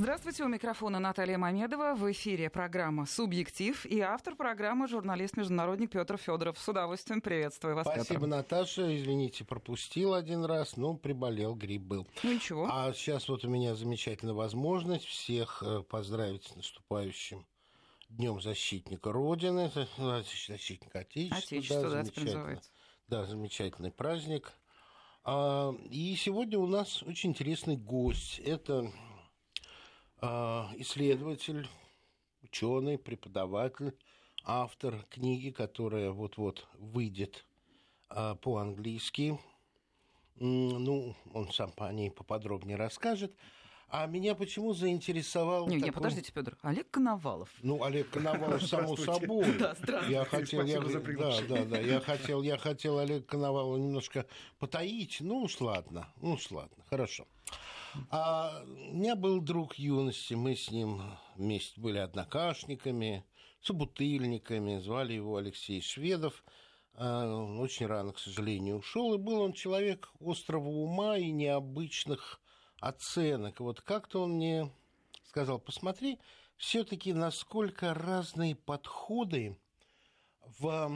Здравствуйте, у микрофона Наталья Мамедова. В эфире программа «Субъектив» и автор программы журналист-международник Петр Федоров. С удовольствием приветствую вас, Спасибо, Петр. Наташа. Извините, пропустил один раз, но приболел, грипп был. Ну ничего. А сейчас вот у меня замечательная возможность всех э, поздравить с наступающим Днем защитника Родины, защитника Отечества. Отечество, да, теперь называется. Да, замечательный праздник. А, и сегодня у нас очень интересный гость. Это исследователь, ученый, преподаватель, автор книги, которая вот-вот выйдет а, по-английски. Ну, он сам по ней поподробнее расскажет. А меня почему заинтересовал... Не, такой... не, подождите, Петр. Олег Коновалов. Ну, Олег Коновалов, само собой. Да, здравствуйте. Я хотел, я, да, да, да, я хотел, я хотел Олега Коновалова немножко потаить. Ну уж ладно, ну уж ладно, хорошо. А у меня был друг юности, мы с ним вместе были однокашниками, собутыльниками, звали его Алексей Шведов. А, очень рано, к сожалению, ушел, и был он человек острого ума и необычных оценок. Вот как-то он мне сказал, посмотри, все-таки насколько разные подходы в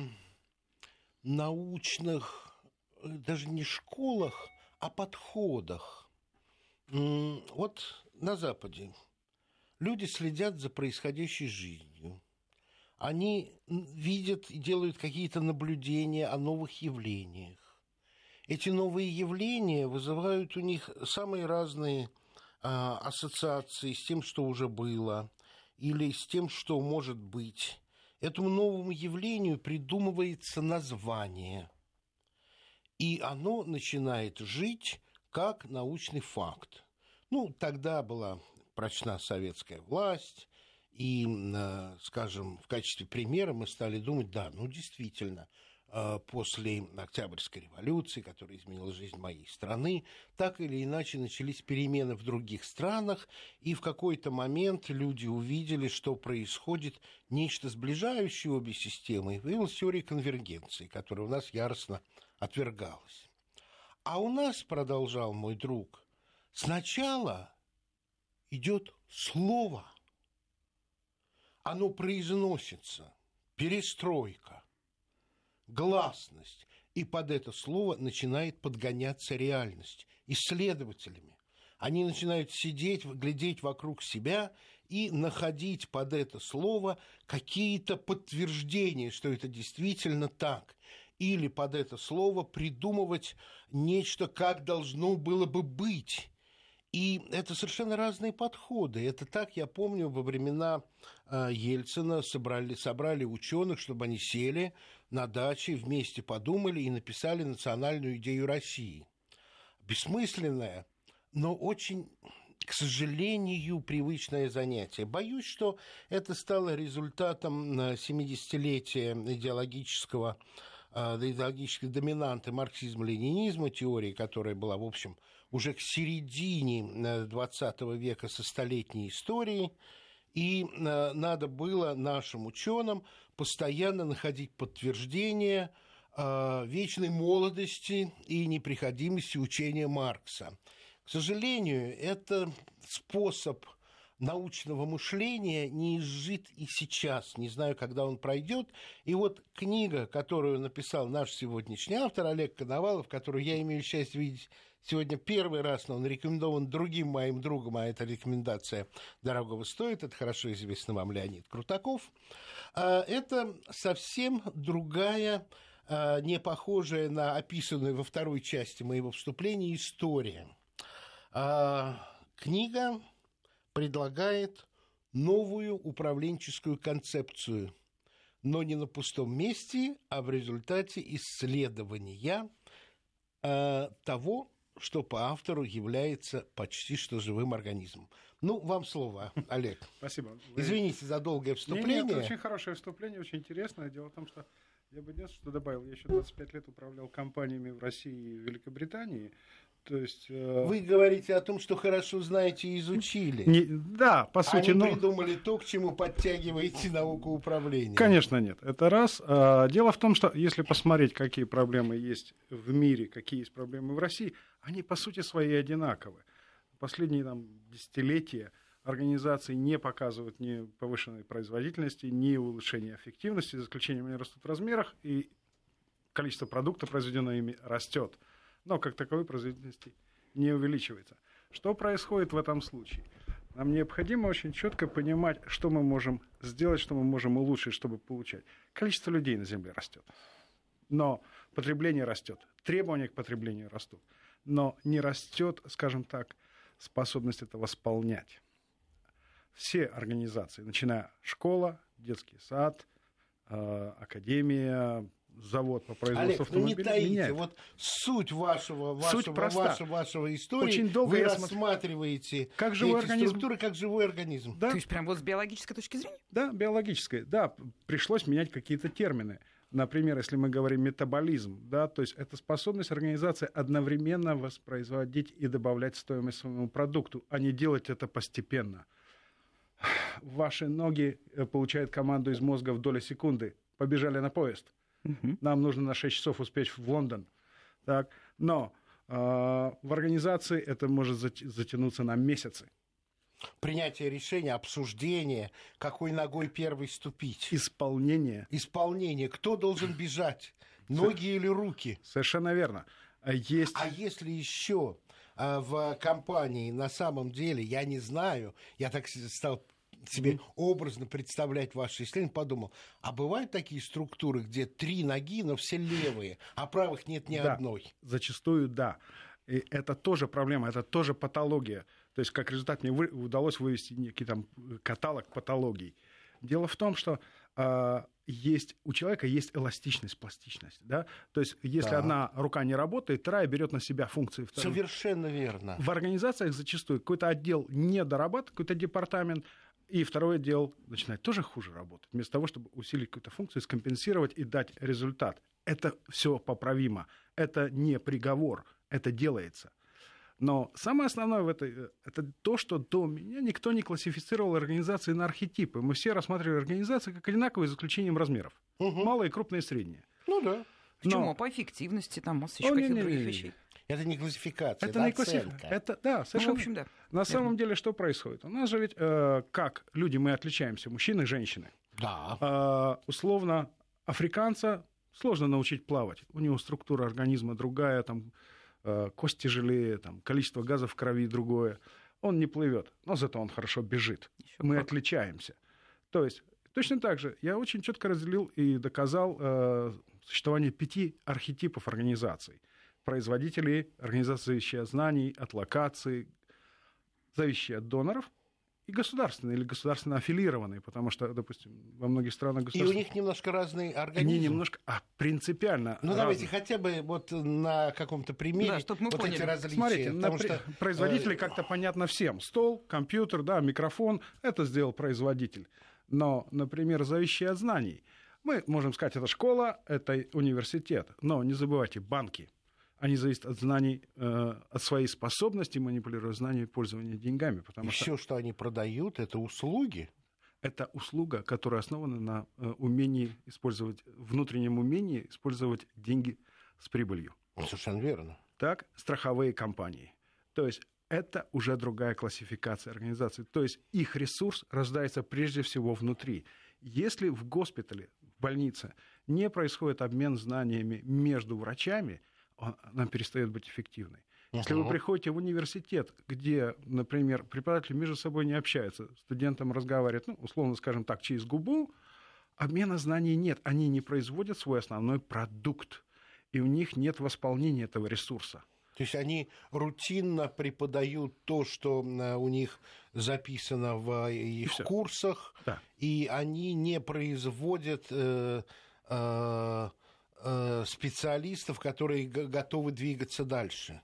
научных, даже не школах, а подходах. Вот на Западе люди следят за происходящей жизнью. Они видят и делают какие-то наблюдения о новых явлениях эти новые явления вызывают у них самые разные а, ассоциации с тем, что уже было, или с тем, что может быть. Этому новому явлению придумывается название, и оно начинает жить как научный факт. Ну, тогда была прочна советская власть, и, а, скажем, в качестве примера мы стали думать, да, ну, действительно, Э, после Октябрьской революции, которая изменила жизнь моей страны, так или иначе начались перемены в других странах, и в какой-то момент люди увидели, что происходит нечто сближающее обе системы, и появилась теория конвергенции, которая у нас яростно отвергалась. А у нас, продолжал мой друг, сначала идет слово, оно произносится, перестройка, гласность, и под это слово начинает подгоняться реальность исследователями. Они начинают сидеть, глядеть вокруг себя и находить под это слово какие-то подтверждения, что это действительно так. Или под это слово придумывать нечто, как должно было бы быть. И это совершенно разные подходы. Это так, я помню, во времена а, Ельцина собрали, собрали ученых, чтобы они сели на даче, вместе подумали и написали национальную идею России. Бессмысленная, но очень к сожалению, привычное занятие. Боюсь, что это стало результатом 70-летия идеологического идеологической доминанты марксизма-ленинизма, теории, которая была, в общем, уже к середине XX э, века со столетней историей, и э, надо было нашим ученым постоянно находить подтверждение э, вечной молодости и неприходимости учения Маркса. К сожалению, это способ научного мышления не изжит и сейчас. Не знаю, когда он пройдет. И вот книга, которую написал наш сегодняшний автор Олег Коновалов, которую я имею счастье видеть сегодня первый раз, но он рекомендован другим моим другом, а эта рекомендация дорогого стоит, это хорошо известно вам Леонид Крутаков. А, это совсем другая а, не похожая на описанную во второй части моего вступления история. А, книга предлагает новую управленческую концепцию, но не на пустом месте, а в результате исследования э, того, что по автору является почти что живым организмом. Ну, вам слово, Олег. Спасибо. Извините за долгое вступление. Нет, нет, очень хорошее вступление, очень интересное. Дело в том, что я бы единственное, что добавил, я еще 25 лет управлял компаниями в России и Великобритании, то есть, э... Вы говорите о том, что хорошо знаете и изучили. Не, да, по сути. Они но... придумали то, к чему подтягиваете науку управления. Конечно, нет. Это раз. А, дело в том, что если посмотреть, какие проблемы есть в мире, какие есть проблемы в России, они по сути свои одинаковы. Последние там, десятилетия организации не показывают ни повышенной производительности, ни улучшения эффективности, за исключением они растут в размерах, и количество продукта, произведенного ими, растет. Но как таковой производительности не увеличивается. Что происходит в этом случае? Нам необходимо очень четко понимать, что мы можем сделать, что мы можем улучшить, чтобы получать. Количество людей на Земле растет. Но потребление растет, требования к потреблению растут. Но не растет, скажем так, способность это восполнять все организации, начиная школа, детский сад, э, академия, завод по производству Олег, автомобилей. Ну не таите, меняет. вот суть вашего, вашего, суть проста. вашего, вашего истории, Очень долго вы я рассматриваете как живой организм. структуры как живой организм. Да? То есть прям вот с биологической точки зрения? Да, биологической. Да, пришлось менять какие-то термины. Например, если мы говорим метаболизм, да, то есть это способность организации одновременно воспроизводить и добавлять стоимость своему продукту, а не делать это постепенно ваши ноги э, получают команду из мозга в доли секунды. Побежали на поезд. Угу. Нам нужно на 6 часов успеть в Лондон. Так. Но э, в организации это может затянуться на месяцы. Принятие решения, обсуждение, какой ногой первый ступить. Исполнение. Исполнение. Кто должен бежать? Ноги или руки? Совершенно верно. А есть... А если еще а, в компании на самом деле, я не знаю, я так стал себе образно представлять ваши исследования, подумал, а бывают такие структуры, где три ноги, но все левые, а правых нет ни да, одной? Зачастую да. И это тоже проблема, это тоже патология. То есть, как результат, мне вы, удалось вывести некий там каталог патологий. Дело в том, что э, есть у человека есть эластичность, пластичность, да. То есть, если да. одна рука не работает, вторая берет на себя функции. Второй. Совершенно верно. В организациях зачастую какой-то отдел не дорабатывает, какой-то департамент и второй отдел начинает тоже хуже работать, вместо того, чтобы усилить какую-то функцию, скомпенсировать и дать результат. Это все поправимо. Это не приговор, это делается. Но самое основное в этой, э, это то, что до меня никто не классифицировал организации на архетипы. Мы все рассматривали организации как одинаковые, за исключением размеров. Угу. Малые, крупные, средние. Ну да. Почему? Но... По эффективности, там, масса еще каких-то других вещей. Это не классификация, это, это не классификация. Это, да, совершенно. Ну, в общем, да. На самом деле, что происходит? У нас же ведь, э, как люди, мы отличаемся, мужчины и женщины. Да. Э, условно, африканца сложно научить плавать. У него структура организма другая, там, э, кость тяжелее, там, количество газов в крови другое. Он не плывет, но зато он хорошо бежит. Еще мы как. отличаемся. То есть Точно так же я очень четко разделил и доказал э, существование пяти архетипов организаций производителей, организации знаний, от локаций, зависящие от доноров, и государственные или государственно аффилированные, потому что, допустим, во многих странах государств... И у них немножко разные организмы. Они немножко, а принципиально Ну, разные. давайте хотя бы вот на каком-то примере да, чтобы мы вот поняли. эти различия. Смотрите, на что... производители э, как-то понятно всем. Стол, компьютер, да, микрофон, это сделал производитель. Но, например, зависящие от знаний. Мы можем сказать, это школа, это университет. Но не забывайте, банки – они зависят от знаний, э, от своей способности манипулировать знаниями пользования деньгами. Потому Все, что... что они продают, это услуги. Это услуга, которая основана на э, умении использовать, внутреннем умении использовать деньги с прибылью. Совершенно верно. Так, страховые компании. То есть это уже другая классификация организаций. То есть их ресурс рождается прежде всего внутри. Если в госпитале, в больнице не происходит обмен знаниями между врачами – она перестает быть эффективной. Если вы приходите в университет, где, например, преподаватели между собой не общаются, студентам разговаривают, ну, условно скажем так, через губу, обмена знаний нет. Они не производят свой основной продукт, и у них нет восполнения этого ресурса. То есть они рутинно преподают то, что у них записано в их и курсах, да. и они не производят э, э, Э, специалистов, которые готовы двигаться дальше.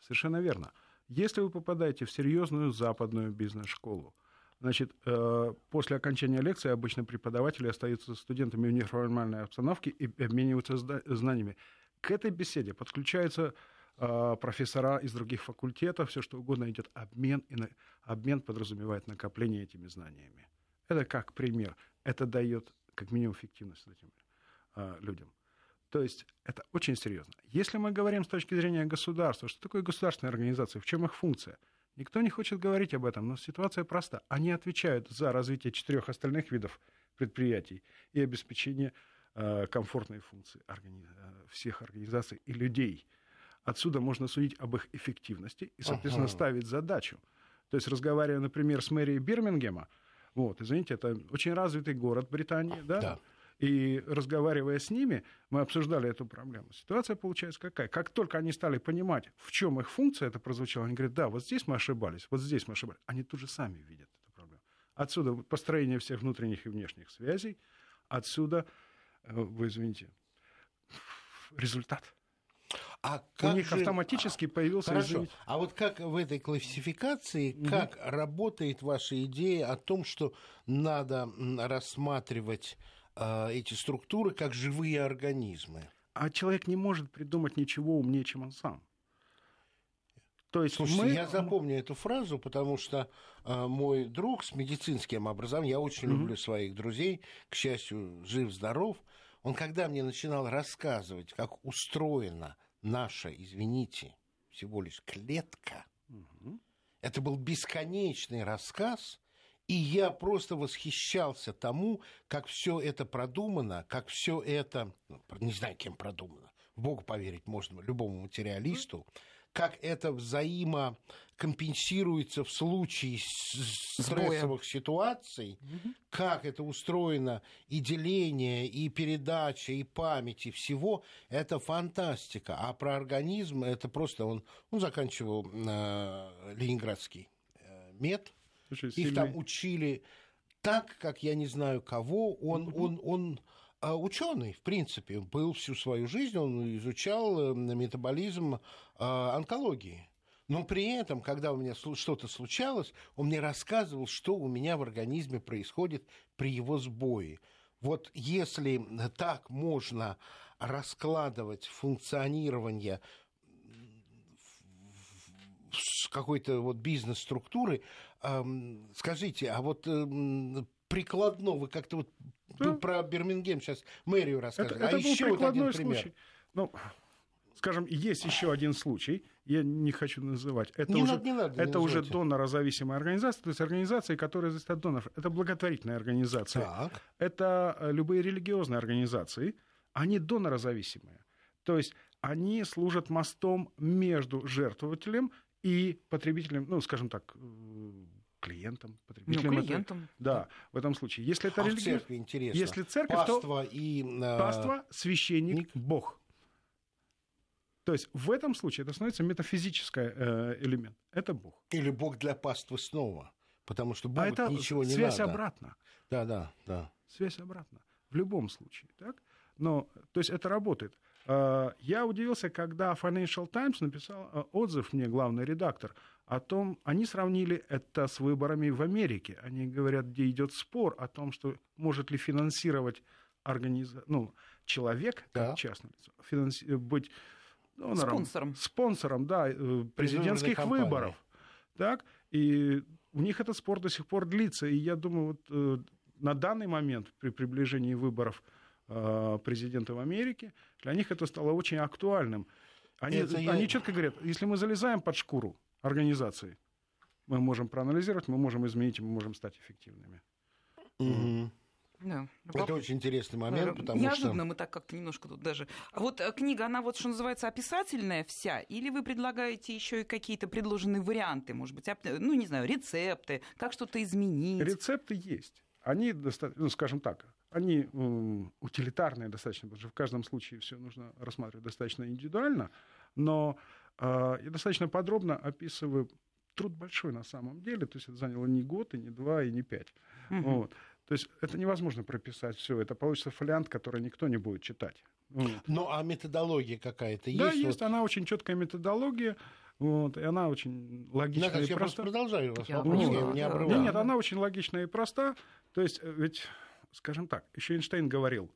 Совершенно верно. Если вы попадаете в серьезную западную бизнес-школу, значит, э, после окончания лекции обычно преподаватели остаются студентами в неформальной обстановке и обмениваются знаниями. К этой беседе подключаются э, профессора из других факультетов, все что угодно идет обмен, и обмен подразумевает накопление этими знаниями. Это как пример. Это дает как минимум эффективность этим людям. То есть это очень серьезно. Если мы говорим с точки зрения государства, что такое государственная организация, в чем их функция? Никто не хочет говорить об этом, но ситуация проста. Они отвечают за развитие четырех остальных видов предприятий и обеспечение э, комфортной функции органи... Э, всех организаций и людей. Отсюда можно судить об их эффективности и, соответственно, ага. ставить задачу. То есть, разговаривая, например, с мэрией Бирмингема, вот, извините, это очень развитый город Британии, да? да. И разговаривая с ними, мы обсуждали эту проблему. Ситуация получается какая? Как только они стали понимать, в чем их функция, это прозвучало, они говорят, да, вот здесь мы ошибались, вот здесь мы ошибались. Они тут же сами видят эту проблему. Отсюда построение всех внутренних и внешних связей, отсюда, э, вы извините, результат. А как У них же... автоматически появился Хорошо. Извините. А вот как в этой классификации, угу. как работает ваша идея о том, что надо рассматривать эти структуры как живые организмы? А человек не может придумать ничего умнее, чем он сам. То есть Слушайте, мы... я запомню эту фразу, потому что э, мой друг с медицинским образованием, я очень mm люблю своих друзей, к счастью, жив-здоров, он когда мне начинал рассказывать, как устроена наша, извините, всего лишь клетка, угу. это был бесконечный рассказ, и я просто восхищался тому, как все это продумано, как все это, ну, не знаю, кем продумано, в Бога поверить можно любому материалисту, как это взаимокомпенсируется в случае стрессовых ситуаций, угу. как это устроено и деление, и передача, и память, и всего, это фантастика. А про организм это просто он, он заканчивал э, Ленинградский э, мед, Слушай, Их сильный... там учили так, как я не знаю кого, он, угу. он, он а ученый, в принципе, был всю свою жизнь, он изучал э, метаболизм а, онкологии. Но при этом, когда у меня что-то случалось, он мне рассказывал, что у меня в организме происходит при его сбое. Вот если так можно раскладывать функционирование какой-то вот бизнес-структуры, скажите, а вот прикладно вы как-то вот да. про Бирмингем сейчас мэрию рассказывали. Это, это а был еще прикладной вот один пример. случай. Ну, скажем, есть еще один случай, я не хочу называть. Это не уже, надо, не надо, это не уже донорозависимая организация, то есть организация, которая зависит от доноров. Это благотворительная организация. Так. Это э, любые религиозные организации, они донорозависимые. То есть они служат мостом между жертвователем и потребителем, ну, скажем так, э, клиентам, потребителям. Ну, клиентам. Это, да, в этом случае. Если это а религия, в церкви, интересно. Если церковь, паства то и, э... паства, священник, ник... Бог. То есть в этом случае это становится метафизический э, элемент. Это Бог. Или Бог для паствы снова. Потому что Богу а это ничего не связь надо. обратно. Да, да, да. Связь обратно. В любом случае. Так? Но, то есть это работает. Э, я удивился, когда Financial Times написал э, отзыв мне, главный редактор, о том, они сравнили это с выборами в Америке. Они говорят, где идет спор о том, что может ли финансировать организа... ну, человек, как да. частное лицо, финанси... быть донором, спонсором. спонсором да, э, президентских выборов. Так? И у них этот спор до сих пор длится. И я думаю, вот на данный момент при приближении выборов Э, президента в Америке, для них это стало очень актуальным. Они, это они я... четко говорят, если мы залезаем под шкуру организации, мы можем проанализировать, мы можем изменить, мы можем стать эффективными. Угу. Да. Это очень интересный момент, потому Неожиданно что... мы так как-то немножко тут даже... А вот э, книга, она вот, что называется, описательная вся? Или вы предлагаете еще и какие-то предложенные варианты, может быть, ну, не знаю, рецепты, как что-то изменить? Рецепты есть. Они, ну, скажем так, они утилитарные достаточно, потому что в каждом случае все нужно рассматривать достаточно индивидуально, но э, я достаточно подробно описываю труд большой на самом деле, то есть это заняло не год, и не два, и не пять. Угу. Вот. То есть это невозможно прописать все, это получится фолиант, который никто не будет читать. Вот. Ну а методология какая-то есть? Да, есть, вот... она очень четкая методология. Вот, и она очень логичная Наташа, и проста. Я продолжаю вас вопрос, я не обрываю. Нет, она очень логичная и проста. То есть э, ведь скажем так, еще Эйнштейн говорил,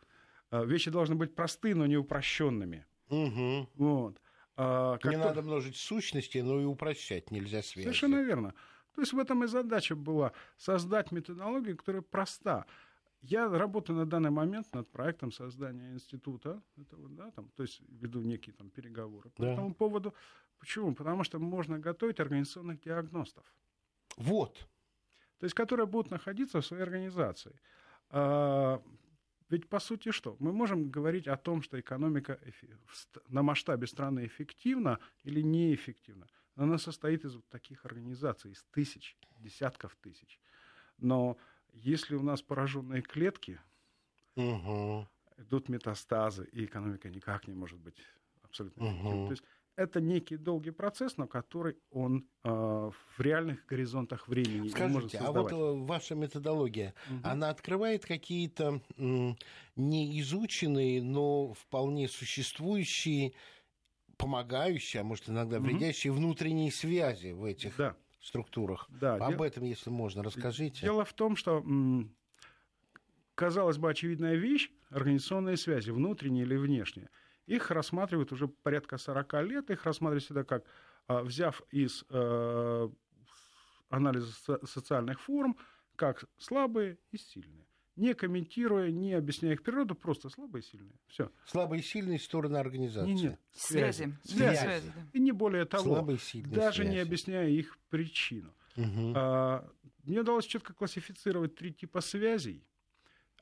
э, вещи должны быть просты, но не упрощенными. Угу. Вот. А, не надо множить сущности, но и упрощать нельзя связи. Совершенно верно. То есть в этом и задача была создать методологию, которая проста. Я работаю на данный момент над проектом создания института, этого, да, там, то есть веду некие там, переговоры по да. этому поводу. Почему? Потому что можно готовить организационных диагностов. Вот. То есть, которые будут находиться в своей организации. А, ведь по сути что? Мы можем говорить о том, что экономика на масштабе страны эффективна или неэффективна. Она состоит из вот таких организаций, из тысяч, десятков тысяч. Но если у нас пораженные клетки, угу. идут метастазы, и экономика никак не может быть абсолютно эффективной. Угу. То есть это некий долгий процесс, но который он э, в реальных горизонтах времени Скажите, может создавать. а вот ваша методология, угу. она открывает какие-то неизученные, но вполне существующие, помогающие, а может иногда вредящие угу. внутренние связи в этих да. структурах? Да. Об Дел... этом, если можно, расскажите. Дело в том, что казалось бы очевидная вещь, организационные связи, внутренние или внешние – их рассматривают уже порядка 40 лет, их рассматривают всегда как, а, взяв из э, анализа социальных форм, как слабые и сильные. Не комментируя, не объясняя их природу, просто слабые и сильные. Все. Слабые и сильные стороны организации. Не, не. Связи. Связи. Связи. И не более того. Слабые, сильные даже связи. не объясняя их причину. Угу. А, мне удалось четко классифицировать три типа связей.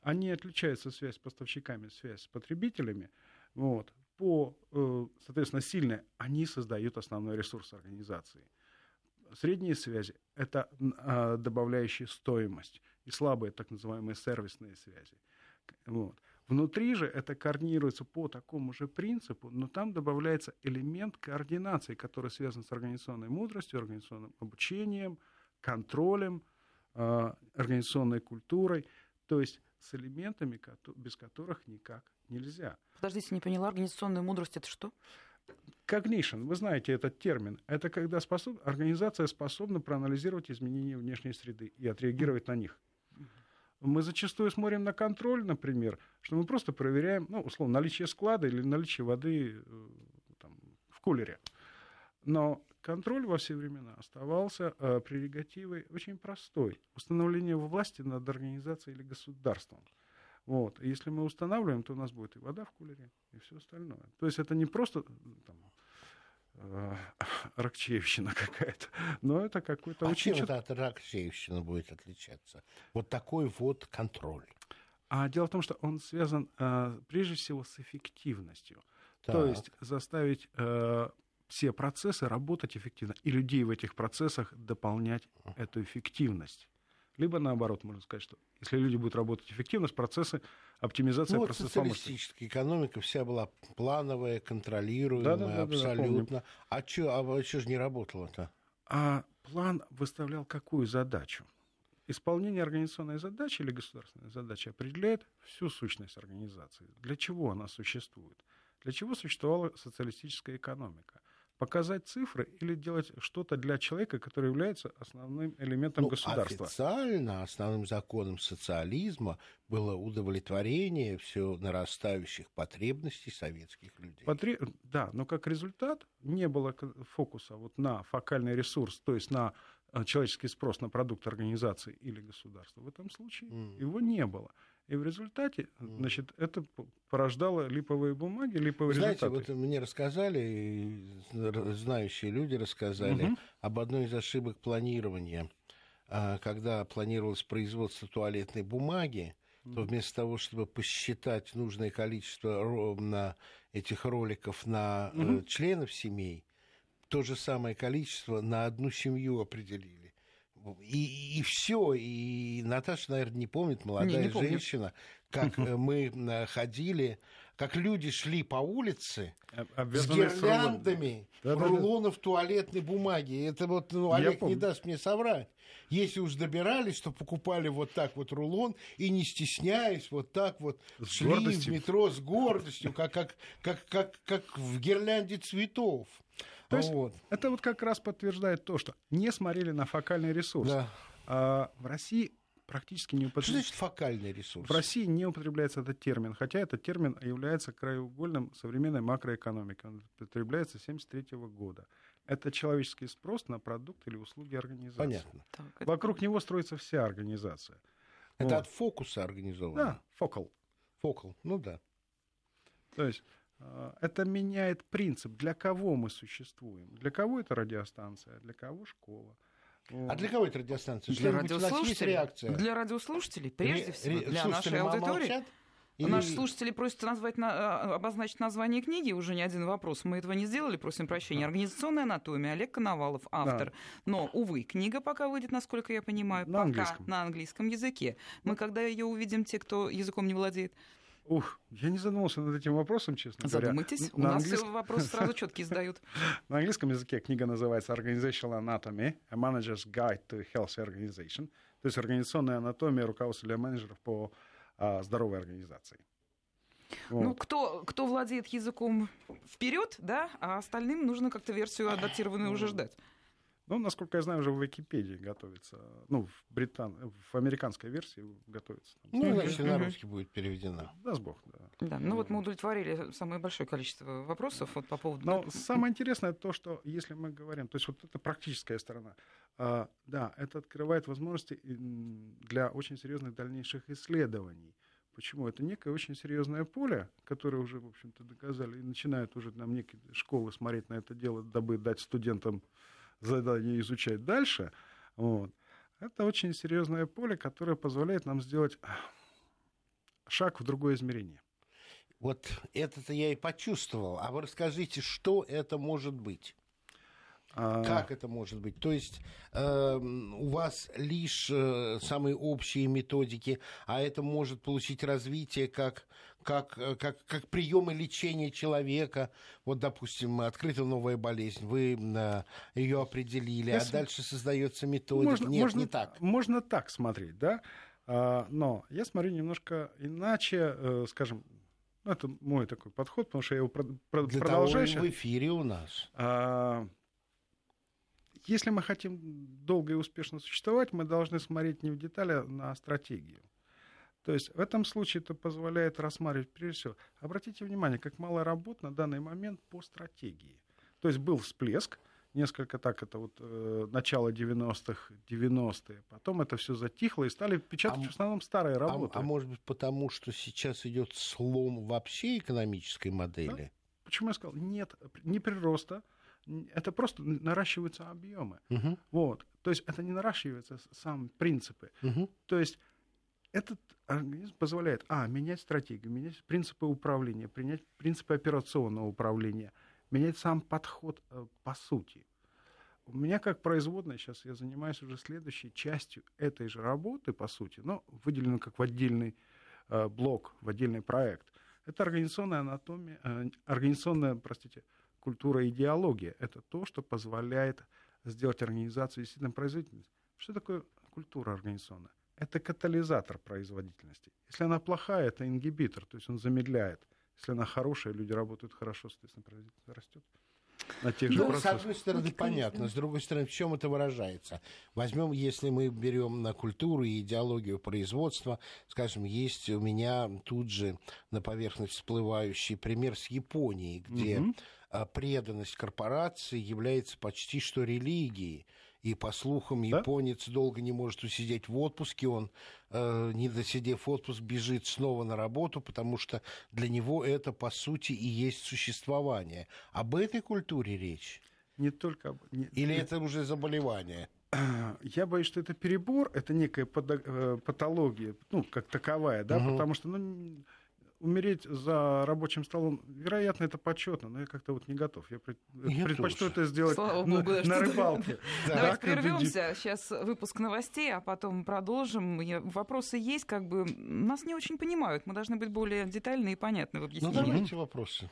Они отличаются связь с поставщиками, связь с потребителями. Вот. По, э, соответственно, сильные, они создают основной ресурс организации. Средние связи – это а, добавляющие стоимость. И слабые, так называемые сервисные связи. Вот. Внутри же это координируется по такому же принципу, но там добавляется элемент координации, который связан с организационной мудростью, организационным обучением, контролем, а, организационной культурой, то есть с элементами, без которых никак нельзя. Подождите, не поняла, организационная мудрость это что? Cognition, вы знаете этот термин, это когда способ, организация способна проанализировать изменения внешней среды и отреагировать на них. Мы зачастую смотрим на контроль, например, что мы просто проверяем, ну, условно, наличие склада или наличие воды э, там, в кулере. Но контроль во все времена оставался э, прерогативой очень простой. Установление власти над организацией или государством. Вот. И если мы устанавливаем, то у нас будет и вода в кулере, и все остальное. То есть это не просто там, э, ракчеевщина какая-то, но это какой-то а очень... чем эта ракчеевщина будет отличаться? Вот такой вот контроль. А дело в том, что он связан э, прежде всего с эффективностью. Так. То есть заставить э, все процессы работать эффективно, и людей в этих процессах дополнять эту эффективность. Либо наоборот, можно сказать, что если люди будут работать эффективно, процессы оптимизации ну, процессов. Вот социалистическая экономика вся была плановая, контролируемая, да, да, да, абсолютно. Да, а что а чё же не работало-то? А план выставлял какую задачу? Исполнение организационной задачи или государственной задачи определяет всю сущность организации. Для чего она существует? Для чего существовала социалистическая экономика? Показать цифры или делать что-то для человека, который является основным элементом ну, государства. Официально основным законом социализма было удовлетворение все нарастающих потребностей советских людей. Потре... Да, но как результат не было фокуса вот на фокальный ресурс, то есть на э, человеческий спрос на продукт организации или государства. В этом случае mm. его не было. И в результате, значит, это порождало липовые бумаги, липовые Знаете, результаты. вот мне рассказали, знающие люди рассказали угу. об одной из ошибок планирования. А, когда планировалось производство туалетной бумаги, то вместо того, чтобы посчитать нужное количество на этих роликов на угу. членов семей, то же самое количество на одну семью определили. И, и все. И Наташа, наверное, не помнит, молодая не, не женщина, как э, мы э, ходили, как люди шли по улице с гирляндами да, рулонов да, да. туалетной бумаги. Это вот, ну, Олег не даст мне соврать. Если уж добирались, то покупали вот так вот рулон и не стесняясь, вот так вот с шли гордостью. в метро с гордостью, как, как, как, как, как в гирлянде цветов. То есть вот. это вот как раз подтверждает то, что не смотрели на фокальный ресурс. Да. А, в России практически не употребляется. Что значит фокальный ресурс? В России не употребляется этот термин, хотя этот термин является краеугольным современной макроэкономики. Он употребляется с 1973 года. Это человеческий спрос на продукт или услуги организации. Понятно. Так, Вокруг это... него строится вся организация. Это вот. от фокуса организовано? Да, фокал. Фокал, ну да. То есть это меняет принцип, для кого мы существуем. Для кого это радиостанция, для кого школа. А для кого это радиостанция? Для радиослушателей. реакция? Для радиослушателей, прежде ре- всего, для нашей аудитории. Молчат? Или... Наши слушатели просят назвать, на, а, обозначить название книги, уже не один вопрос. Мы этого не сделали, просим прощения. Организационная анатомия, Олег Коновалов, автор. Да. Но, увы, книга пока выйдет, насколько я понимаю, на пока английском. на английском языке. Мы когда ее увидим, те, кто языком не владеет? Ух, я не задумывался над этим вопросом, честно Задумайтесь. говоря. Задумайтесь, у нас английск... вопросы сразу четкие задают. На английском языке книга называется Organizational Anatomy, A Manager's Guide to Healthy Organization, то есть организационная анатомия руководства для менеджеров по а, здоровой организации. Ну, вот. Ну, кто, кто владеет языком вперед, да, а остальным нужно как-то версию адаптированную уже ждать. Ну, насколько я знаю, уже в Википедии готовится, ну, в, британ... в американской версии готовится. Ну, значит, на русский будет переведена. Да, с бог, да. Да, ну вот мы удовлетворили самое большое количество вопросов вот по поводу... Но самое интересное то, что если мы говорим, то есть вот это практическая сторона, а, да, это открывает возможности для очень серьезных дальнейших исследований. Почему? Это некое очень серьезное поле, которое уже, в общем-то, доказали, и начинают уже нам некие школы смотреть на это дело, дабы дать студентам задание изучать дальше. Вот. Это очень серьезное поле, которое позволяет нам сделать шаг в другое измерение. Вот это-то я и почувствовал. А вы расскажите, что это может быть? А... Как это может быть? То есть э, у вас лишь э, самые общие методики, а это может получить развитие как, как, э, как, как приемы лечения человека. Вот, допустим, открыта новая болезнь, вы э, ее определили, Если... а дальше создается методика. Можно, Нет, можно, не так. Можно так смотреть, да? А, но я смотрю немножко иначе, э, скажем, это мой такой подход, потому что я его Для продолжаю. Того в эфире у нас. А, если мы хотим долго и успешно существовать, мы должны смотреть не в детали, а на стратегию. То есть в этом случае это позволяет рассматривать, прежде всего, обратите внимание, как мало работ на данный момент по стратегии. То есть был всплеск, несколько так, это вот э, начало 90-х, 90-е, потом это все затихло и стали печатать а, в основном старые а, работы. А, а может быть потому, что сейчас идет слом вообще экономической модели? Да? Почему я сказал? Нет, не прироста, это просто наращиваются объемы. Угу. Вот. То есть это не наращиваются сам принципы. Угу. То есть этот организм позволяет, а, менять стратегию, менять принципы управления, принять принципы операционного управления, менять сам подход э, по сути. У меня как производная, сейчас я занимаюсь уже следующей частью этой же работы, по сути, но выделено как в отдельный э, блок, в отдельный проект. Это организационная анатомия, э, организационная, простите, культура идеология. Это то, что позволяет сделать организацию действительно производительной. Что такое культура организационная? Это катализатор производительности. Если она плохая, это ингибитор, то есть он замедляет. Если она хорошая, люди работают хорошо, соответственно, производительность растет. На тех же ну, с одной стороны, ну, понятно. С другой стороны, в чем это выражается? Возьмем, если мы берем на культуру и идеологию производства, скажем, есть у меня тут же на поверхность всплывающий пример с Японией, где угу. преданность корпорации является почти что религией. И, по слухам, да? японец долго не может усидеть в отпуске, он, э, не досидев отпуск, бежит снова на работу, потому что для него это, по сути, и есть существование. Об этой культуре речь? Не только об... Не, Или это уже заболевание? Я боюсь, что это перебор, это некая э, патология, ну, как таковая, да, угу. потому что, ну, умереть за рабочим столом, вероятно, это почетно, но я как-то вот не готов. Я, пред... я предпочту тоже. это сделать Слава на, Богу, на рыбалке. Давайте прервемся. Сейчас выпуск новостей, а потом продолжим. Вопросы есть, как бы нас не очень понимают. Мы должны быть более детальны и понятны в объяснении. Ну, давайте вопросы.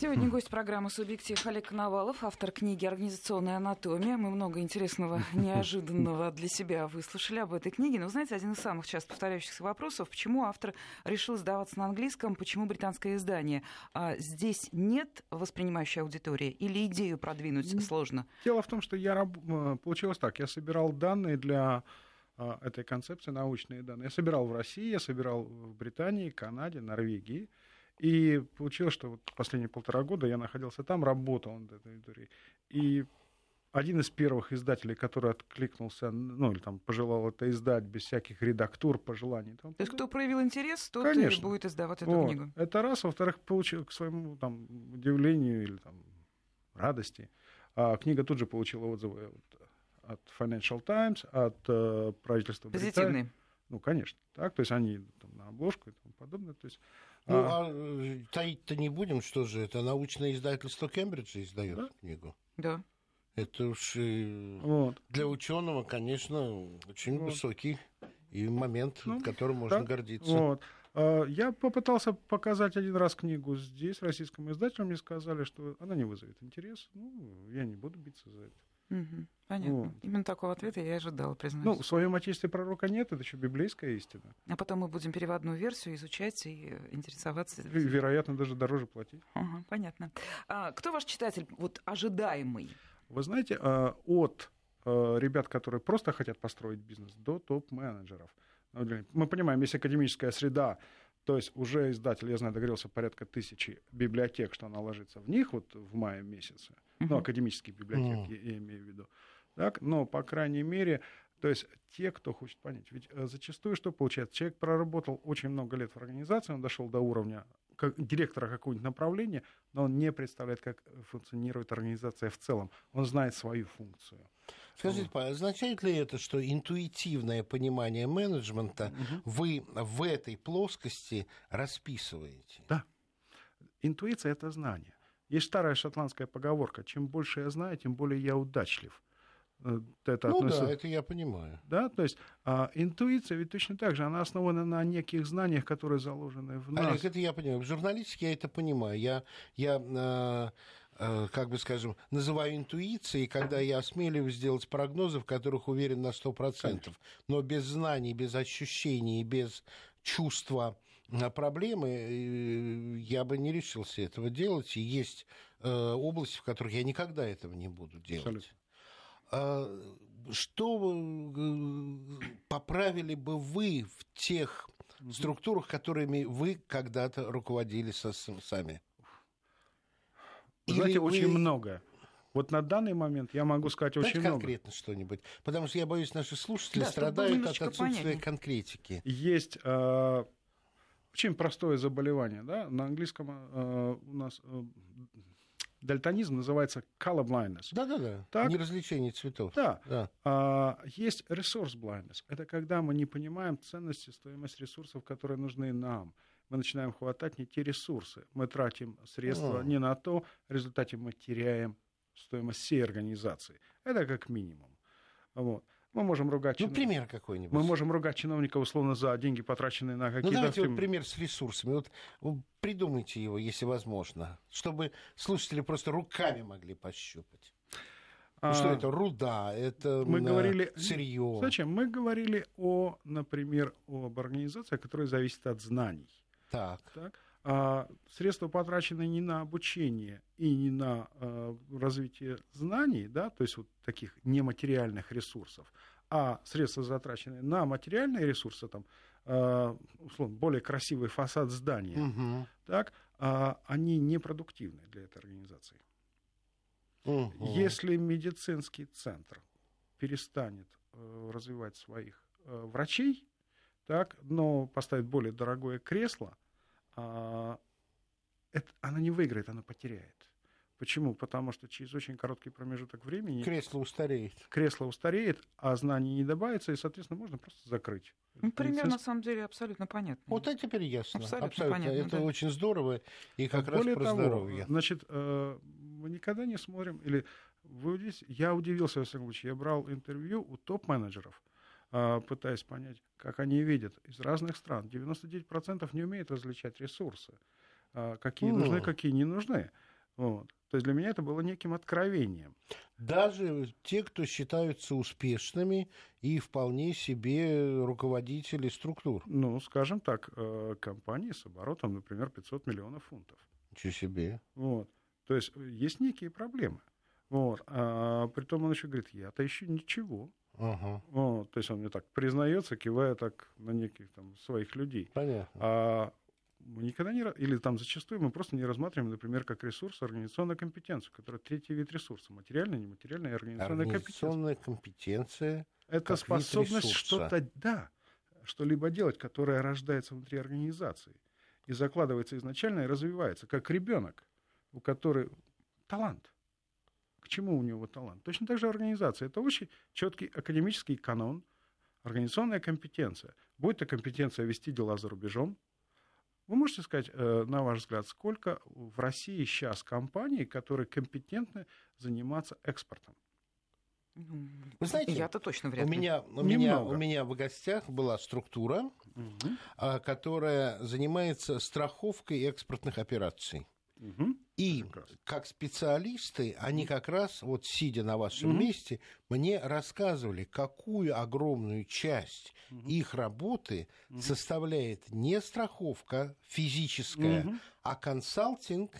Сегодня гость программы «Субъектив» Олег Коновалов, автор книги «Организационная анатомия». Мы много интересного, неожиданного для себя выслушали об этой книге. Но, знаете, один из самых часто повторяющихся вопросов, почему автор решил сдаваться на английском, почему британское издание? А здесь нет воспринимающей аудитории или идею продвинуть сложно? Дело в том, что я э, получилось так. Я собирал данные для а, этой концепции, научные данные. Я собирал в России, я собирал в Британии, Канаде, Норвегии – и получилось, что вот последние полтора года я находился там, работал над этой историей. И один из первых издателей, который откликнулся, ну, или там пожелал это издать без всяких редактур, пожеланий. Там, То есть, кто проявил интерес, тот Конечно. будет издавать эту вот. книгу. Это раз. Во-вторых, получил к своему там, удивлению или там, радости. А книга тут же получила отзывы от Financial Times, от э, правительства Позитивные. Британии. Ну, конечно. Так, то есть они там, на обложку и тому подобное. То есть, ну, а, а э, таить-то не будем, что же это научное издательство Кембриджа издает да? книгу. Да. Это уж вот. для ученого, конечно, очень вот. высокий и момент, ну, которым можно да? гордиться. Вот. А, я попытался показать один раз книгу здесь, российскому издателю, мне сказали, что она не вызовет интерес. Ну, я не буду биться за это. Угу, понятно. Вот. Именно такого ответа я и ожидала, признаюсь. Ну, в своем отечестве пророка нет, это еще библейская истина. А потом мы будем переводную версию изучать и интересоваться. И, вероятно, даже дороже платить. Ага, понятно. А, кто ваш читатель, вот ожидаемый? Вы знаете, а, от а, ребят, которые просто хотят построить бизнес, до топ-менеджеров. Мы понимаем, есть академическая среда, то есть уже издатель, я знаю, договорился порядка тысячи библиотек, что она ложится в них вот в мае месяце. Uh-huh. Ну, академических библиотек, uh-huh. я, я имею в виду. Так? Но, по крайней мере, то есть те, кто хочет понять. Ведь э, зачастую что получается? Человек проработал очень много лет в организации, он дошел до уровня как директора какого-нибудь направления, но он не представляет, как функционирует организация в целом. Он знает свою функцию. Скажите, вот. означает ли это, что интуитивное понимание менеджмента угу. вы в этой плоскости расписываете? Да. Интуиция – это знание. Есть старая шотландская поговорка, чем больше я знаю, тем более я удачлив. Э, это ну относится... да, это я понимаю. Да, то есть а, интуиция ведь точно так же, она основана на неких знаниях, которые заложены в нас. Олег, это я понимаю. В журналистике я это понимаю. Я, я э, э, как бы скажем, называю интуицией, когда я осмеливаюсь сделать прогнозы, в которых уверен на 100%. Конечно. Но без знаний, без ощущений, без чувства проблемы э, я бы не решился этого делать. И есть э, области, в которых я никогда этого не буду делать. Абсолютно. А, что э, поправили бы вы в тех структурах, которыми вы когда-то руководили сами? Вы знаете, вы... очень много. Вот на данный момент я могу сказать Давайте очень много. конкретно что-нибудь, потому что я боюсь, наши слушатели да, страдают от отсутствия понятнее. конкретики. Есть э, очень простое заболевание, да, на английском э, у нас э, дальтонизм называется color blindness. Да-да-да, так? неразличение цветов. Да. да. А, есть resource blindness. Это когда мы не понимаем ценности, стоимость ресурсов, которые нужны нам. Мы начинаем хватать не те ресурсы. Мы тратим средства а. не на то, в результате мы теряем стоимость всей организации. Это как минимум. Вот. Мы можем ругать... Ну, чинов... пример какой-нибудь. Мы можем ругать чиновника, условно, за деньги, потраченные на какие-то... Ну, давайте вот пример с ресурсами. Вот придумайте его, если возможно, чтобы слушатели просто руками могли пощупать. Ну, что а, это? Руда, это мы говорили, сырье. Зачем? Мы говорили о, например, об организации, которая зависит от знаний. Так. так? А средства, потраченные не на обучение и не на а, развитие знаний, да, то есть вот таких нематериальных ресурсов, а средства, затраченные на материальные ресурсы, там, а, условно, более красивый фасад здания, угу. так, а, они непродуктивны для этой организации. Угу. Если медицинский центр перестанет э, развивать своих э, врачей, так, но поставит более дорогое кресло, это, она не выиграет, она потеряет. Почему? Потому что через очень короткий промежуток времени... Кресло устареет. Кресло устареет, а знаний не добавится, и, соответственно, можно просто закрыть. Ну, пример, на самом деле, абсолютно понятно. Вот это теперь ясно. Абсолютно, абсолютно. понятно. Это да. очень здорово, и как а раз Более про того, здоровье. Значит, э, мы никогда не смотрим, или вы здесь, я удивился, во всяком случае, я брал интервью у топ-менеджеров, а, пытаясь понять, как они видят из разных стран. 99% не умеют различать ресурсы, а, какие нужны, какие не нужны. Вот. То есть для меня это было неким откровением. Даже те, кто считаются успешными и вполне себе руководители структур. Ну, скажем так, э, компании с оборотом, например, 500 миллионов фунтов. Ничего себе. Вот. То есть есть некие проблемы. Вот. А притом он еще говорит, я-то еще ничего. Ага. Вот, то есть он мне так признается, кивая так на неких там своих людей. Понятно. А мы никогда не... Или там зачастую мы просто не рассматриваем, например, как ресурс организационную компетенцию, которая третий вид ресурса. Материальная, нематериальная и организационная, организационная компетенция. компетенция. Это способность что-то, да, что-либо делать, которое рождается внутри организации и закладывается изначально и развивается, как ребенок, у которого талант. К чему у него талант? Точно так же организация. Это очень четкий академический канон, организационная компетенция. Будь то компетенция вести дела за рубежом, вы можете сказать, э, на ваш взгляд, сколько в России сейчас компаний, которые компетентны заниматься экспортом? Вы знаете, я-то точно вряд ли. У меня, у, меня, у меня в гостях была структура, угу. которая занимается страховкой экспортных операций. Угу. И Прекрасно. как специалисты, они как раз, вот сидя на вашем угу. месте, мне рассказывали, какую огромную часть угу. их работы угу. составляет не страховка физическая, угу. а консалтинг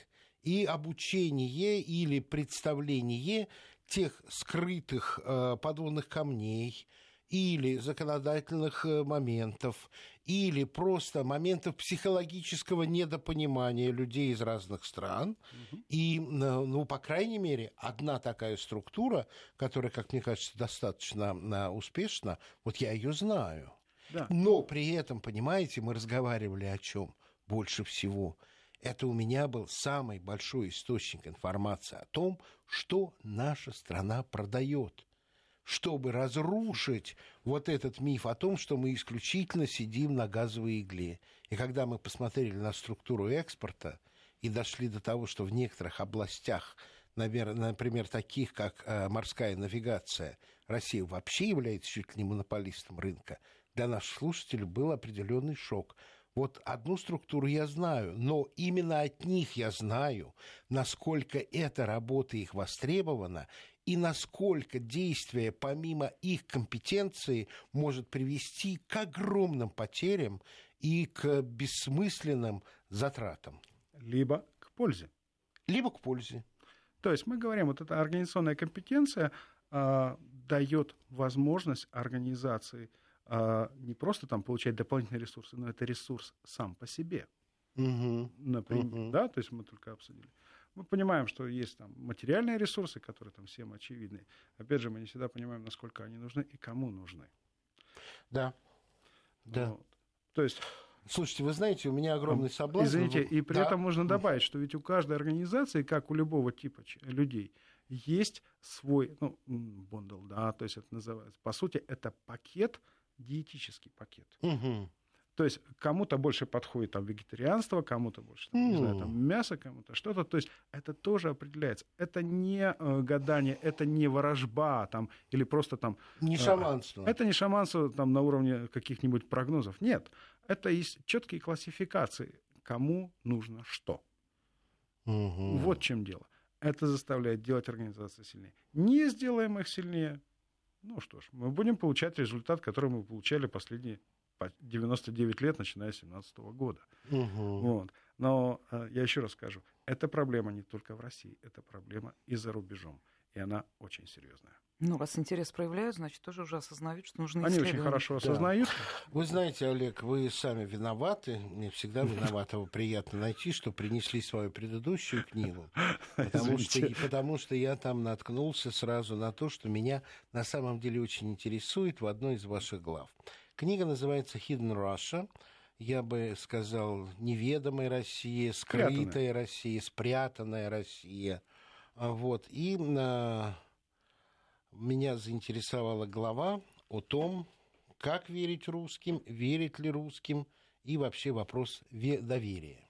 и обучение или представление тех скрытых э, подводных камней, или законодательных э, моментов, или просто моментов психологического недопонимания людей из разных стран. Угу. И, э, ну, по крайней мере, одна такая структура, которая, как мне кажется, достаточно э, успешна, вот я ее знаю. Да. Но при этом, понимаете, мы разговаривали о чем больше всего. Это у меня был самый большой источник информации о том, что наша страна продает чтобы разрушить вот этот миф о том, что мы исключительно сидим на газовой игле. И когда мы посмотрели на структуру экспорта и дошли до того, что в некоторых областях, например, таких как э, морская навигация, Россия вообще является чуть ли не монополистом рынка, для наших слушателей был определенный шок. Вот одну структуру я знаю, но именно от них я знаю, насколько эта работа их востребована и насколько действие помимо их компетенции может привести к огромным потерям и к бессмысленным затратам. Либо к пользе. Либо к пользе. То есть мы говорим, вот эта организационная компетенция э, дает возможность организации э, не просто там получать дополнительные ресурсы, но это ресурс сам по себе. Угу. Например, угу. да, то есть мы только обсудили. Мы понимаем, что есть там материальные ресурсы, которые там всем очевидны. Опять же, мы не всегда понимаем, насколько они нужны и кому нужны. Да. Да. Вот. То есть Слушайте, вы знаете, у меня огромный соблазн. Извините, и при да. этом можно добавить, что ведь у каждой организации, как у любого типа людей, есть свой, ну, бондл, да, то есть это называется, по сути, это пакет, диетический пакет. Угу. То есть кому-то больше подходит там вегетарианство, кому-то больше там, не знаю, там, мясо, кому-то что-то. То есть это тоже определяется. Это не э, гадание, это не ворожба там, или просто там... Не э, шаманство. Это не шаманство там, на уровне каких-нибудь прогнозов. Нет. Это есть четкие классификации, кому нужно что. Угу. Вот в чем дело. Это заставляет делать организации сильнее. Не сделаем их сильнее, ну что ж, мы будем получать результат, который мы получали последние 99 лет, начиная с 2017 года. Угу. Вот. Но э, я еще раз скажу, эта проблема не только в России, это проблема и за рубежом. И она очень серьезная. Ну, раз интерес проявляют, значит, тоже уже осознают, что нужно Они очень хорошо осознают. Да. Вы знаете, Олег, вы сами виноваты. Мне всегда виноватого приятно найти, что принесли свою предыдущую книгу. Потому что, потому что я там наткнулся сразу на то, что меня на самом деле очень интересует в одной из ваших глав. Книга называется Hidden Russia. Я бы сказал, неведомая Россия, скрытая спрятанная. Россия, спрятанная Россия. А, вот. И а, меня заинтересовала глава о том, как верить русским, верить ли русским, и вообще вопрос доверия.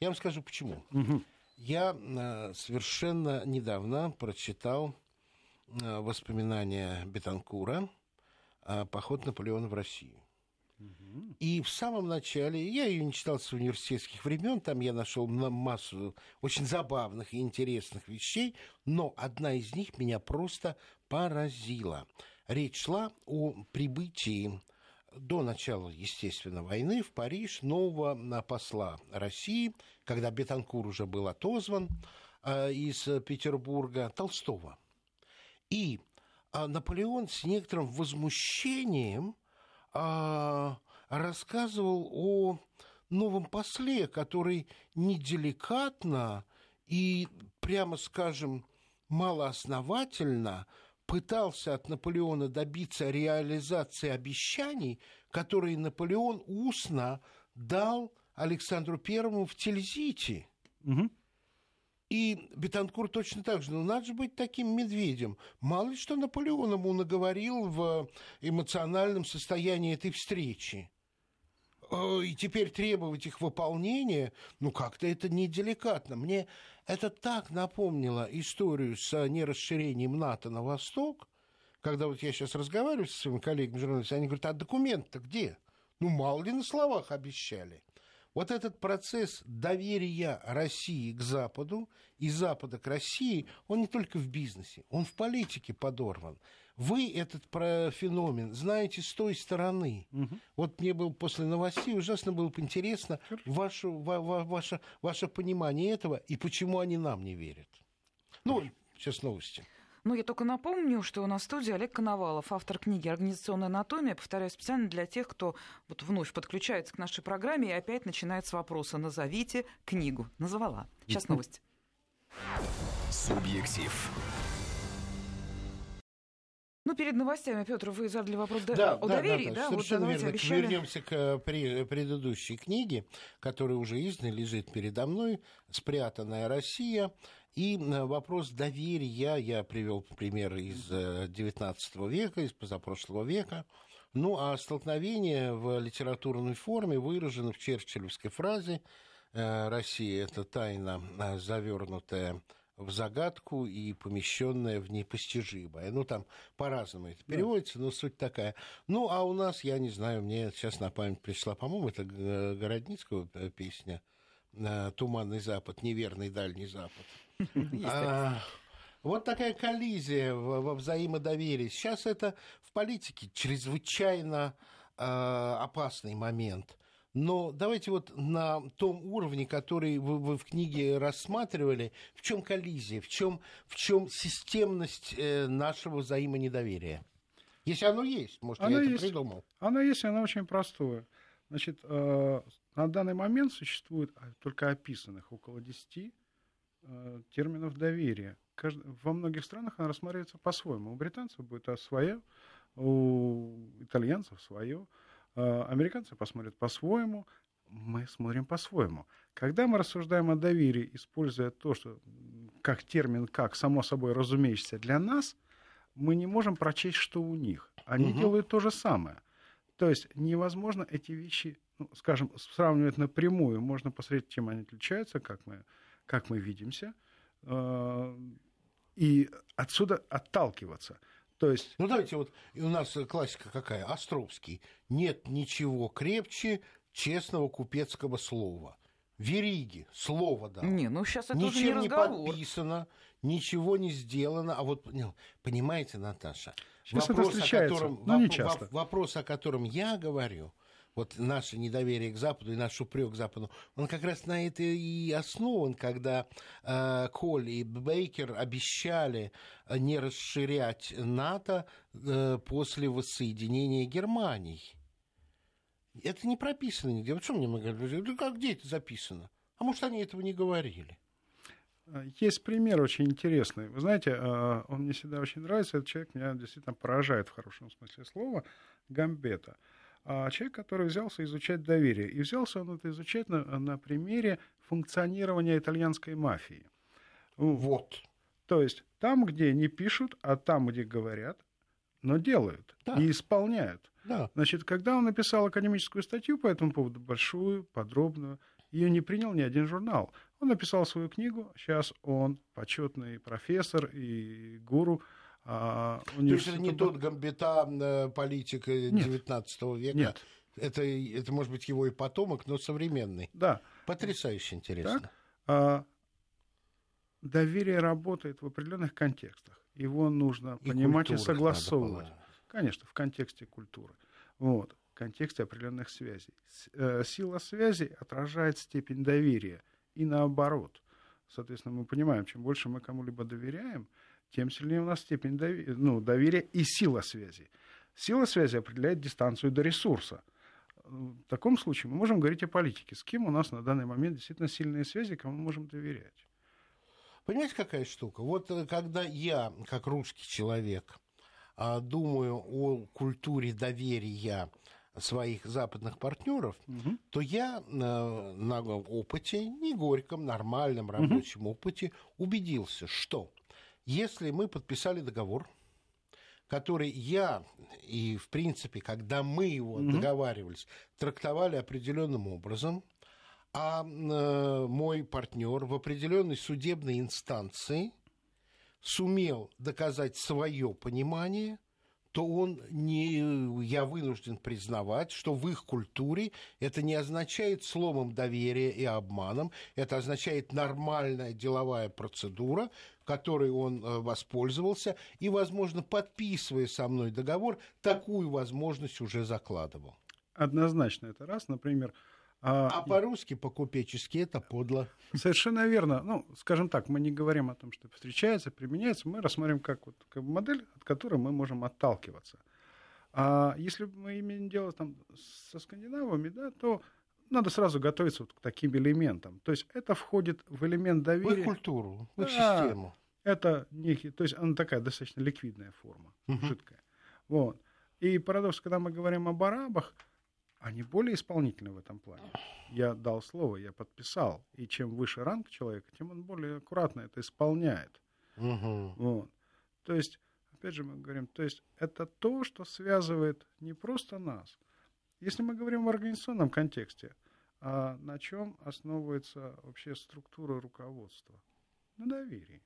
Я вам скажу почему. Угу. Я а, совершенно недавно прочитал воспоминания Бетанкура а, поход Наполеона в Россию. И в самом начале, я ее не читал с университетских времен, там я нашел массу очень забавных и интересных вещей, но одна из них меня просто поразила. Речь шла о прибытии до начала, естественно, войны в Париж нового посла России, когда Бетанкур уже был отозван э, из Петербурга, Толстого. И а Наполеон с некоторым возмущением а, рассказывал о новом после, который неделикатно и, прямо скажем, малоосновательно пытался от Наполеона добиться реализации обещаний, которые Наполеон устно дал Александру Первому в Тильзите. Угу. И Бетанкур точно так же. Ну, надо же быть таким медведем. Мало ли что Наполеон ему наговорил в эмоциональном состоянии этой встречи. Э, и теперь требовать их выполнения, ну, как-то это неделикатно. Мне это так напомнило историю с нерасширением НАТО на восток, когда вот я сейчас разговариваю со своими коллегами-журналистами, они говорят, а документ-то где? Ну, мало ли на словах обещали. Вот этот процесс доверия России к Западу и Запада к России, он не только в бизнесе, он в политике подорван. Вы этот феномен знаете с той стороны. Угу. Вот мне было после новостей ужасно было бы интересно ваше, ва, ва, ваше, ваше понимание этого и почему они нам не верят. Ну, сейчас новости. Ну, я только напомню, что у нас в студии Олег Коновалов, автор книги «Организационная анатомия». Повторяю специально для тех, кто вот вновь подключается к нашей программе и опять начинает с вопроса «Назовите книгу». Назвала. Сейчас новости. Субъектив. Ну, перед новостями, Петр, вы задали вопрос да, о да, доверии, да? да, да совершенно вот верно. Обещали... Вернемся к э, предыдущей книге, которая уже издана, лежит передо мной, «Спрятанная Россия». И э, вопрос доверия, я привел пример из XIX э, века, из позапрошлого века. Ну, а столкновение в литературной форме выражено в черчиллевской фразе «Россия – это тайна, завернутая в загадку и помещенное в непостижимое. Ну, там по-разному это переводится, но суть такая. Ну, а у нас, я не знаю, мне сейчас на память пришла, по-моему, это Городницкого песня «Туманный Запад», «Неверный Дальний Запад». А, вот такая коллизия во взаимодоверии. Сейчас это в политике чрезвычайно а, опасный момент – но давайте вот на том уровне, который вы, вы в книге рассматривали, в чем коллизия, в чем, в чем системность э, нашего взаимонедоверия? Если оно есть, может, оно я есть. это придумал. Оно есть, оно очень простое. Значит, э, на данный момент существует а, только описанных около 10 э, терминов доверия. Кажд... Во многих странах она рассматривается по-своему. У британцев будет своя, у итальянцев свое. А, американцы посмотрят по-своему, мы смотрим по-своему. Когда мы рассуждаем о доверии, используя то, что как термин, как само собой разумеющееся для нас, мы не можем прочесть, что у них. Они угу. делают то же самое. То есть невозможно эти вещи, ну, скажем, сравнивать напрямую. Можно посмотреть, чем они отличаются, как мы, как мы видимся, э, и отсюда отталкиваться. То есть... Ну, давайте вот, у нас классика какая? Островский. Нет ничего крепче честного купецкого слова. Вериги, слово да. Не, ну сейчас это Ничем уже не, разговор. не подписано, ничего не сделано. А вот, понимаете, Наташа, сейчас вопрос, это о котором, но не часто. вопрос, о котором я говорю, вот наше недоверие к Западу и наш упрек к Западу, он как раз на это и основан, когда э, Коль и Бейкер обещали э, не расширять НАТО э, после воссоединения Германии. Это не прописано нигде. Вот что мне говорят? Ну, как, где это записано? А может, они этого не говорили? Есть пример очень интересный. Вы знаете, э, он мне всегда очень нравится. Этот человек меня действительно поражает в хорошем смысле слова. Гамбета а человек, который взялся изучать доверие. И взялся он это изучать на, на примере функционирования итальянской мафии. Вот. То есть там, где не пишут, а там, где говорят, но делают да. и исполняют. Да. Значит, когда он написал академическую статью по этому поводу, большую, подробную, ее не принял ни один журнал. Он написал свою книгу, сейчас он почетный профессор и гуру а, То есть это не тот гамбита э, политик XIX века? Нет. Это, это, может быть, его и потомок, но современный. Да. Потрясающе интересно. Так, а, доверие работает в определенных контекстах. Его нужно и понимать и согласовывать. Конечно, в контексте культуры. Вот, в контексте определенных связей. Э, сила связи отражает степень доверия. И наоборот. Соответственно, мы понимаем, чем больше мы кому-либо доверяем, тем сильнее у нас степень доверия, ну, доверия и сила связи. Сила связи определяет дистанцию до ресурса. в таком случае мы можем говорить о политике. С кем у нас на данный момент действительно сильные связи, кому мы можем доверять. Понимаете, какая штука? Вот э, когда я, как русский человек, думаю о культуре доверия своих западных партнеров, угу. то я на, на опыте, не горьком, нормальном рабочем угу. опыте убедился, что если мы подписали договор, который я и, в принципе, когда мы его угу. договаривались, трактовали определенным образом, а э, мой партнер в определенной судебной инстанции сумел доказать свое понимание, то он не, я вынужден признавать, что в их культуре это не означает сломом доверия и обманом, это означает нормальная деловая процедура, которой он э, воспользовался, и, возможно, подписывая со мной договор, такую возможность уже закладывал. Однозначно это раз. Например, а, а по-русски, по-купечески это подло. Совершенно верно. Ну, скажем так, мы не говорим о том, что встречается, применяется, мы рассмотрим как, вот, как модель, от которой мы можем отталкиваться. А если мы имеем дело там, со скандинавами, да, то надо сразу готовиться вот к таким элементам. То есть это входит в элемент доверия. В культуру, в да, систему. Это некий, то есть она такая достаточно ликвидная форма, угу. жидкая. Вот. И парадокс, когда мы говорим об арабах, они более исполнительны в этом плане. Я дал слово, я подписал. И чем выше ранг человека, тем он более аккуратно это исполняет. Угу. Вот. То есть, опять же, мы говорим, то есть это то, что связывает не просто нас. Если мы говорим в организационном контексте, а на чем основывается вообще структура руководства? На доверии.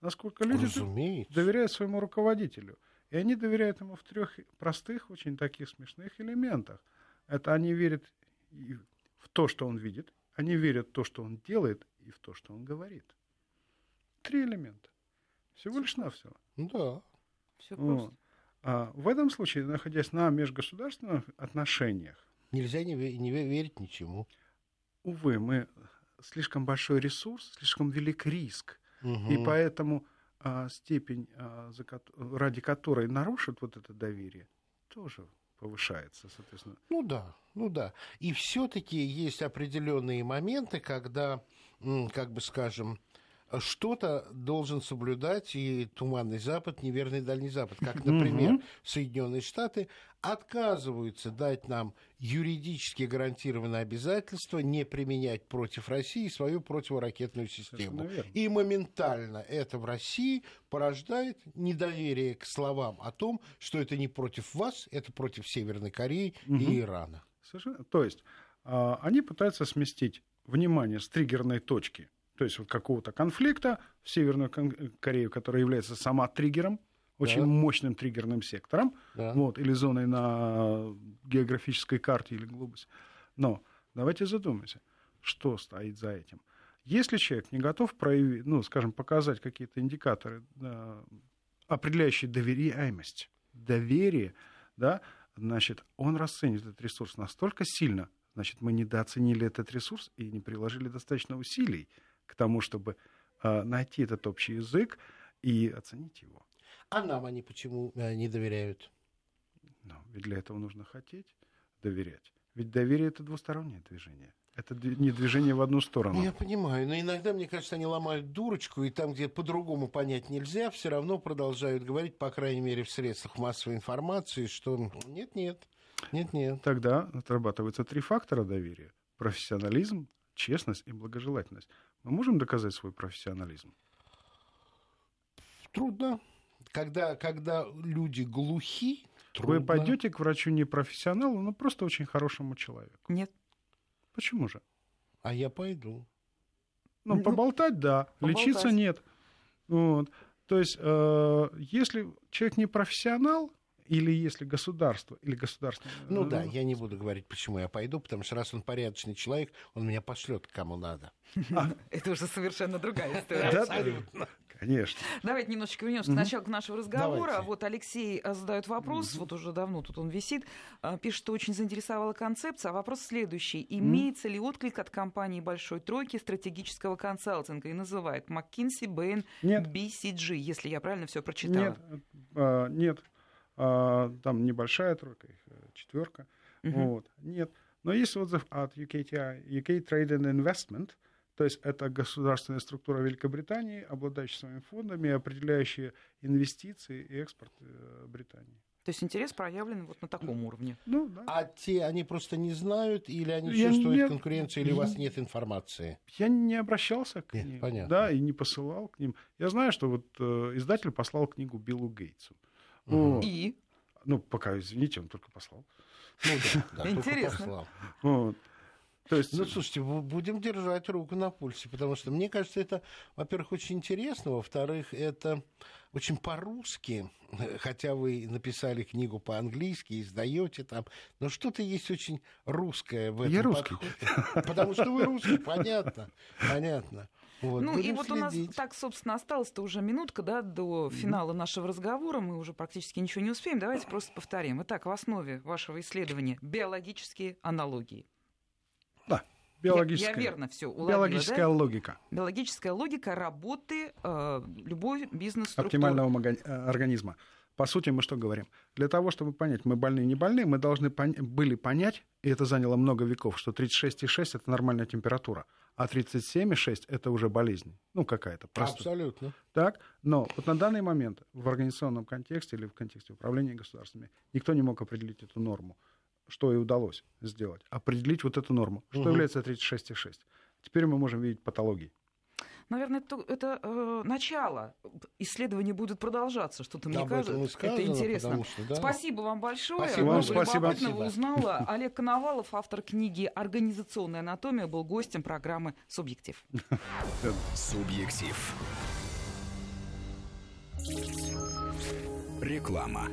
Насколько люди Разумеется. доверяют своему руководителю. И они доверяют ему в трех простых, очень таких смешных элементах. Это они верят в то, что он видит, они верят в то, что он делает, и в то, что он говорит. Три элемента. Всего лишь навсего. Да. Все просто. Вот. А в этом случае, находясь на межгосударственных отношениях... Нельзя не, не верить ничему. Увы, мы слишком большой ресурс, слишком велик риск. Угу. И поэтому а, степень, а, за, ради которой нарушит вот это доверие, тоже повышается, соответственно. Ну да, ну да. И все-таки есть определенные моменты, когда, как бы скажем, что-то должен соблюдать и Туманный Запад, неверный Дальний Запад. Как, например, Соединенные Штаты отказываются дать нам юридически гарантированное обязательство не применять против России свою противоракетную систему. И моментально это в России порождает недоверие к словам о том, что это не против вас, это против Северной Кореи угу. и Ирана. Совершенно. То есть а, они пытаются сместить внимание с триггерной точки – то есть вот какого-то конфликта в Северную Корею, которая является сама триггером, очень да. мощным триггерным сектором, да. вот, или зоной на географической карте или глобусе. Но давайте задумаемся, что стоит за этим. Если человек не готов проявить, ну, скажем, показать какие-то индикаторы, да, определяющие доверяемость, доверие, да, значит, он расценит этот ресурс настолько сильно, значит, мы недооценили этот ресурс и не приложили достаточно усилий к тому, чтобы э, найти этот общий язык и оценить его. А нам они почему э, не доверяют? Ну, ведь для этого нужно хотеть доверять. Ведь доверие это двустороннее движение. Это не движение в одну сторону. Я понимаю, но иногда, мне кажется, они ломают дурочку, и там, где по-другому понять нельзя, все равно продолжают говорить, по крайней мере, в средствах массовой информации, что нет-нет, нет-нет. Тогда отрабатываются три фактора доверия. Профессионализм, честность и благожелательность. Мы можем доказать свой профессионализм? Трудно. Когда, когда люди глухи, трудно. Вы пойдете к врачу не профессионалу, но просто очень хорошему человеку? Нет. Почему же? А я пойду. Ну, ну поболтать, да. Поболтать. Лечиться нет. Вот. То есть, э, если человек не профессионал, или если государство, или государство... Ну, ну да, я не буду говорить, почему я пойду, потому что раз он порядочный человек, он меня пошлет кому надо. Это уже совершенно другая история. Абсолютно. Конечно. Давайте немножечко вернемся к началу нашего разговора. Вот Алексей а, задает вопрос, вот уже давно тут он висит, а, пишет, что очень заинтересовала концепция. А вопрос следующий. Имеется ли отклик от компании Большой Тройки стратегического консалтинга и называет McKinsey, Bain, BCG, если я правильно все прочитала? Нет, нет. А, там небольшая тройка, их э, четверка. Угу. Вот. Нет. Но есть отзыв от UKTI, UK Trade and Investment, то есть это государственная структура Великобритании, обладающая своими фондами, определяющая инвестиции и экспорт э, Британии. То есть интерес проявлен вот на таком уровне. Ну, да. А те, они просто не знают, или они я чувствуют не... конкуренцию, или у вас нет информации? Я не обращался к нет, ним. Понятно. Да, и не посылал к ним. Я знаю, что вот э, издатель послал книгу Биллу Гейтсу. Угу. И? Ну, пока, извините, он только послал. Ну да, да Интересно. Вот. То есть... Ну, слушайте, будем держать руку на пульсе, потому что, мне кажется, это, во-первых, очень интересно, во-вторых, это очень по-русски, хотя вы написали книгу по-английски, издаете там, но что-то есть очень русское в этом Я русский. Потому что вы русский, понятно, понятно. Вот, ну и вот следить. у нас так, собственно, осталось-то уже минутка да, до финала нашего разговора. Мы уже практически ничего не успеем. Давайте просто повторим. Итак, в основе вашего исследования биологические аналогии. Да, биологическая. Я, я верно все уловила, Биологическая да? логика. Биологическая логика работы э, любой бизнес Оптимального э, организма. По сути, мы что говорим? Для того, чтобы понять, мы больны, не больны, мы должны пон- были понять, и это заняло много веков, что 36,6 – это нормальная температура, а 37,6 – это уже болезнь. Ну, какая-то. Просто. Абсолютно. Так? Но вот на данный момент в организационном контексте или в контексте управления государствами никто не мог определить эту норму что и удалось сделать, определить вот эту норму, что угу. является 36,6. Теперь мы можем видеть патологии. Наверное, это, это э, начало. Исследования будут продолжаться. Что-то мне кажется, сказано, это интересно. Что, да. Спасибо вам большое. Спасибо вам, спасибо. узнала. Олег Коновалов, автор книги «Организационная анатомия», был гостем программы «Субъектив». «Субъектив». Реклама.